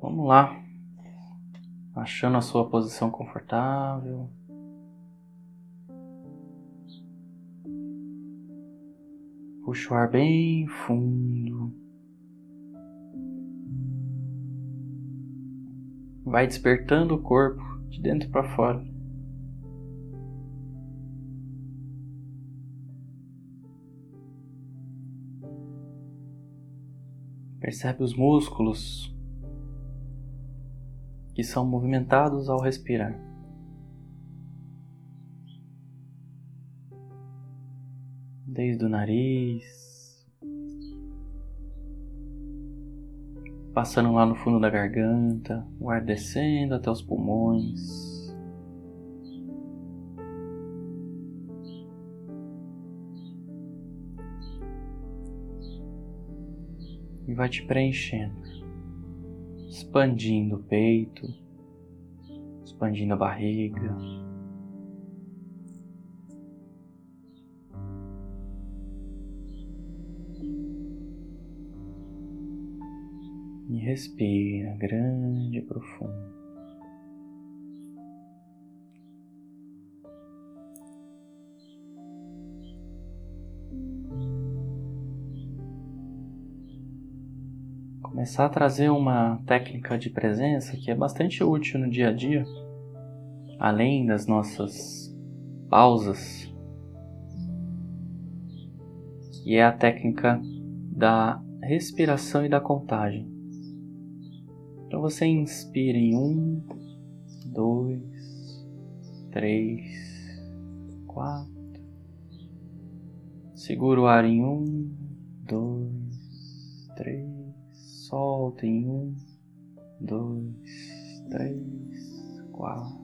Vamos lá. Achando a sua posição confortável. Puxa o ar bem fundo. Vai despertando o corpo de dentro para fora. Percebe os músculos que são movimentados ao respirar. Desde o nariz, passando lá no fundo da garganta, o ar descendo até os pulmões. E vai te preenchendo expandindo o peito, expandindo a barriga. E respira grande e profundo. Começar a trazer uma técnica de presença que é bastante útil no dia a dia, além das nossas pausas, que é a técnica da respiração e da contagem. Então você inspira em um, dois, três, quatro. Segura o ar em um, dois, três solta em um, dois, três, quatro.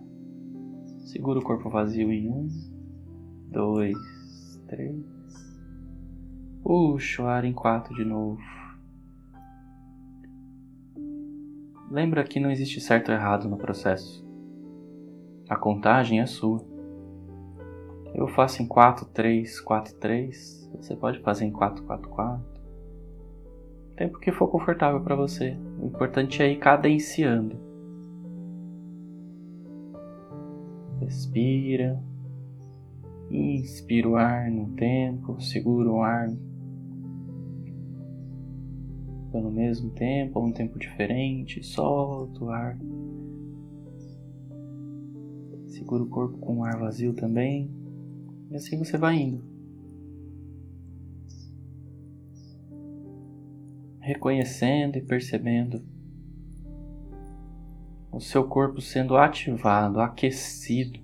Segura o corpo vazio em um, dois, três. Puxa o ar em quatro de novo. Lembra que não existe certo ou errado no processo. A contagem é sua. Eu faço em 4, 3, 4, 3. Você pode fazer em 4, 4, 4 tempo que for confortável para você. O importante é ir cadenciando. Respira. Inspira o ar num tempo, segura o ar no mesmo tempo ou um tempo diferente, solta o ar. Segura o corpo com o ar vazio também. E assim você vai indo. Reconhecendo e percebendo o seu corpo sendo ativado, aquecido.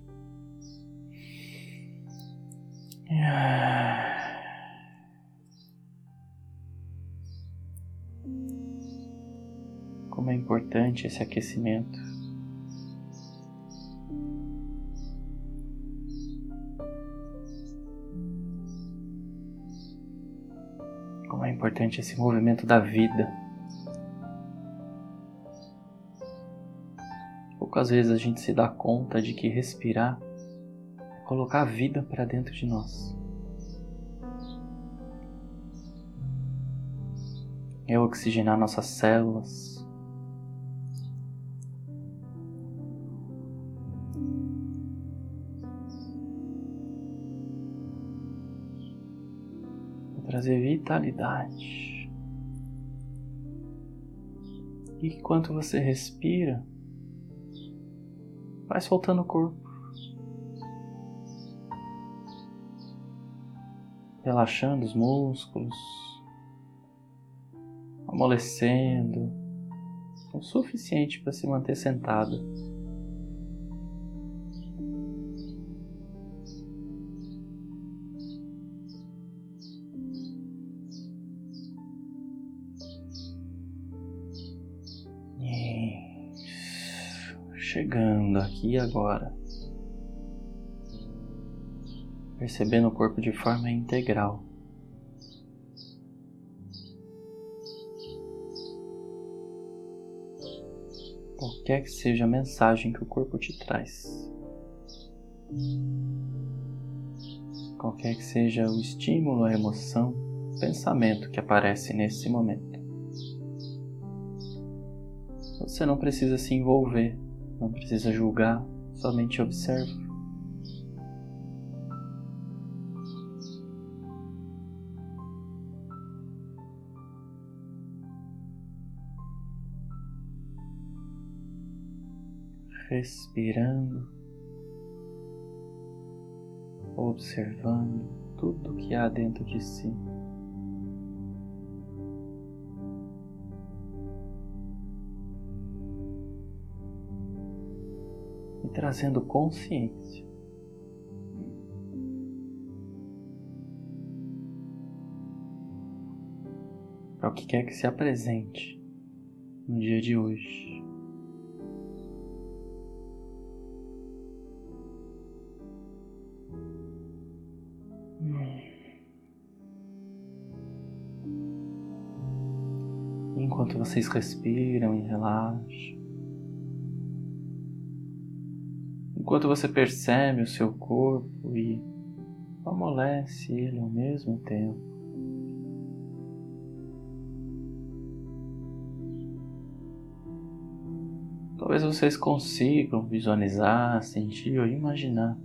Como é importante esse aquecimento. Importante esse movimento da vida. Poucas vezes a gente se dá conta de que respirar é colocar a vida para dentro de nós. É oxigenar nossas células. Trazer vitalidade. E enquanto você respira, vai soltando o corpo. Relaxando os músculos, amolecendo, o suficiente para se manter sentada. Chegando aqui agora, percebendo o corpo de forma integral. Qualquer que seja a mensagem que o corpo te traz, qualquer que seja o estímulo, a emoção, o pensamento que aparece nesse momento. Você não precisa se envolver, não precisa julgar, somente observa. respirando, observando tudo que há dentro de si. E trazendo consciência. Para o que quer que se apresente no dia de hoje. enquanto vocês respiram e relaxam, enquanto você percebe o seu corpo e amolece ele ao mesmo tempo. Talvez vocês consigam visualizar, sentir ou imaginar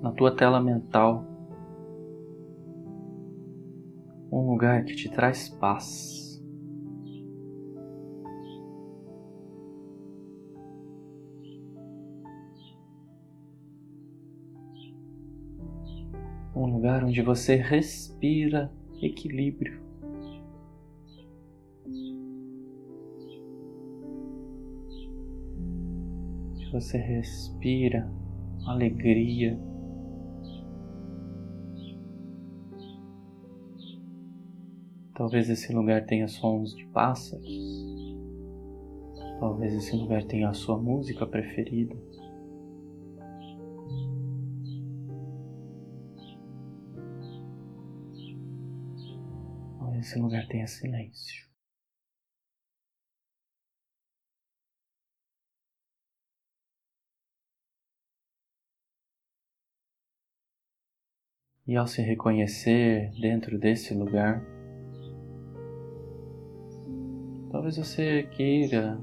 na tua tela mental um lugar que te traz paz. Um lugar onde você respira equilíbrio. Você respira alegria. Talvez esse lugar tenha sons de pássaros. Talvez esse lugar tenha a sua música preferida. Talvez esse lugar tenha silêncio. E ao se reconhecer dentro desse lugar, Talvez você queira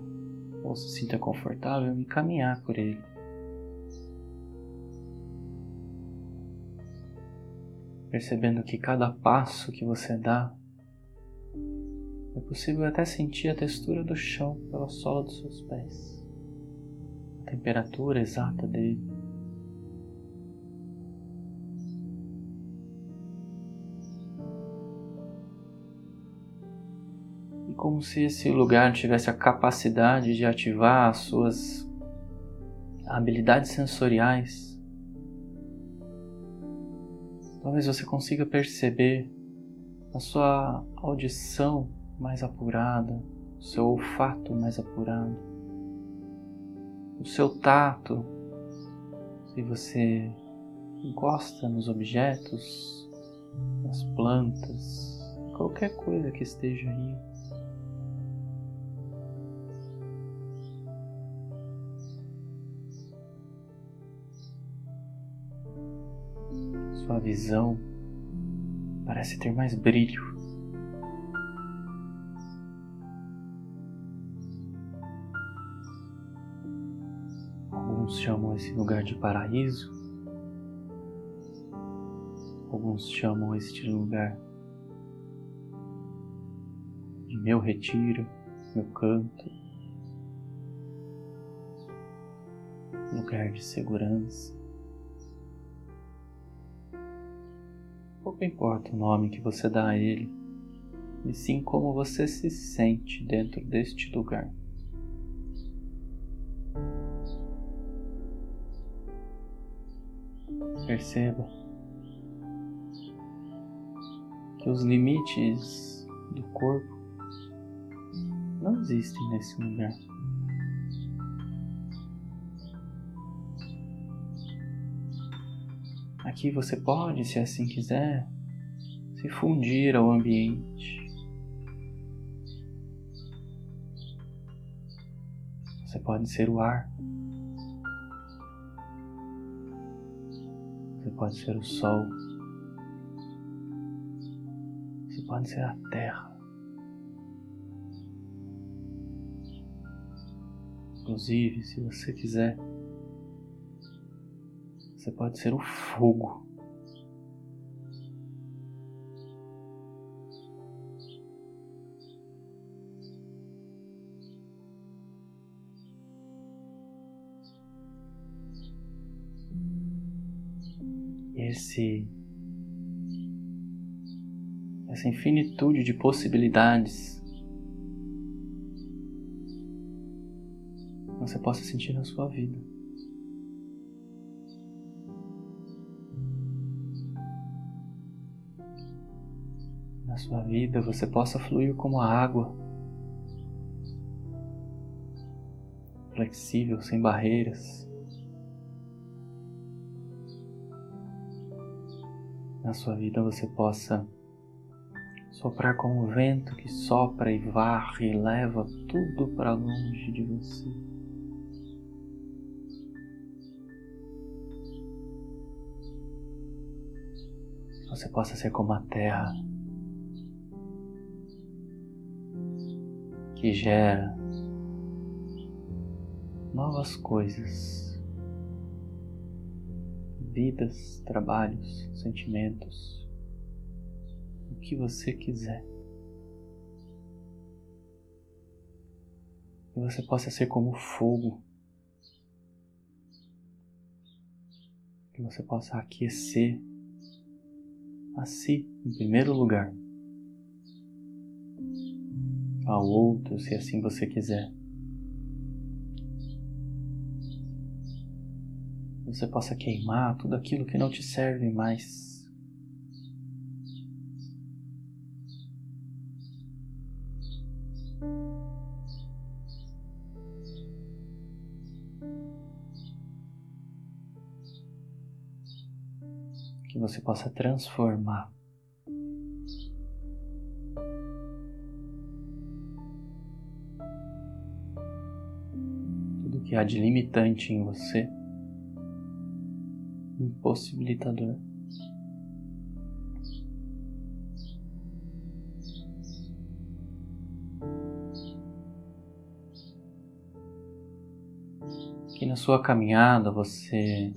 ou se sinta confortável em caminhar por ele. Percebendo que cada passo que você dá é possível até sentir a textura do chão pela sola dos seus pés, a temperatura exata dele. como se esse lugar tivesse a capacidade de ativar as suas habilidades sensoriais. Talvez você consiga perceber a sua audição mais apurada, o seu olfato mais apurado, o seu tato, se você encosta nos objetos, nas plantas, qualquer coisa que esteja aí. Sua visão parece ter mais brilho. Chamam esse lugar de paraíso. Alguns chamam este lugar de meu retiro, meu canto, lugar de segurança. Pouco importa o nome que você dá a ele, e sim como você se sente dentro deste lugar. Perceba que os limites do corpo não existem nesse lugar. Aqui você pode, se assim quiser, se fundir ao ambiente. Você pode ser o ar. pode ser o sol, você pode ser a terra. Inclusive, se você quiser, você pode ser o fogo. Esse essa infinitude de possibilidades você possa sentir na sua vida. Na sua vida você possa fluir como a água, flexível, sem barreiras. Na sua vida você possa soprar como o vento que sopra e varre e leva tudo para longe de você. Você possa ser como a terra que gera novas coisas, vidas, trabalhos, sentimentos que você quiser. E você possa ser como fogo. Que você possa aquecer a si em primeiro lugar, ao outro, se assim você quiser. Você possa queimar tudo aquilo que não te serve mais. que você possa transformar. Tudo que há de limitante em você, impossibilitador. Que na sua caminhada você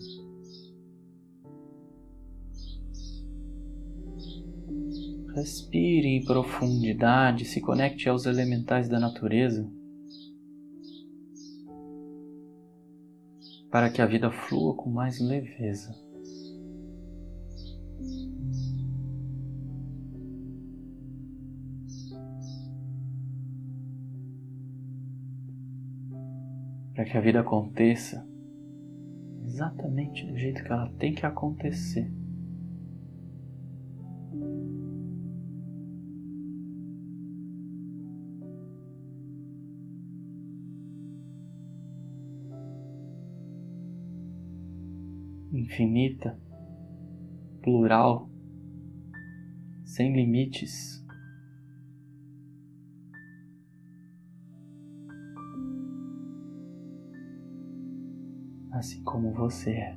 Respire em profundidade, se conecte aos elementais da natureza para que a vida flua com mais leveza. Que a vida aconteça exatamente do jeito que ela tem que acontecer. infinita, plural, sem limites. Assim como você é.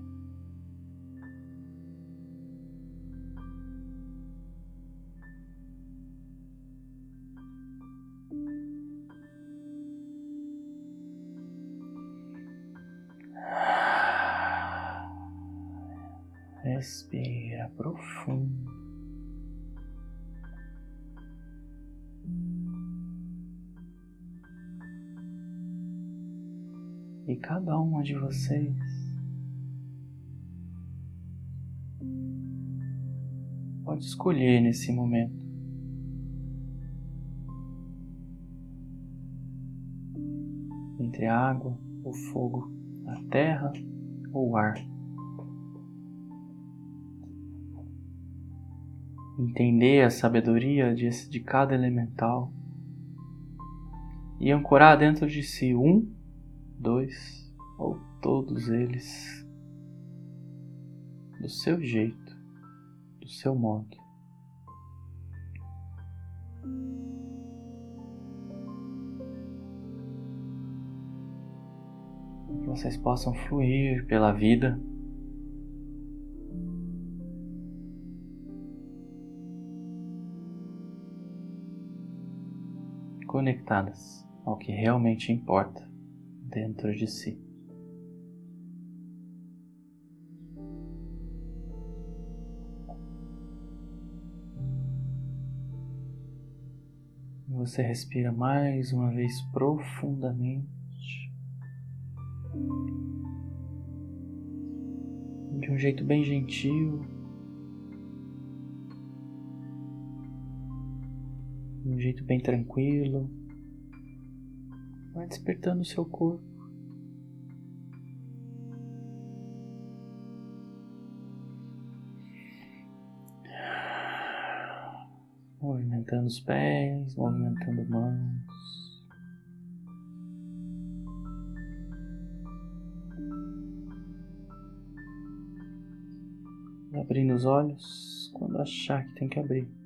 Respira profundo. Cada uma de vocês. Pode escolher nesse momento. Entre a água, o fogo, a terra ou o ar. entender a sabedoria de, cada elemental. E ancorar dentro de si um, dois ou todos eles do seu jeito, do seu modo. Que vocês possam fluir pela vida conectadas ao que realmente importa dentro de si. Você respira mais uma vez profundamente. De um jeito bem gentil. De um jeito bem tranquilo. Vai despertando o seu corpo. movimentando os pés, movimentando mãos. Abrindo os olhos quando achar que tem que abrir.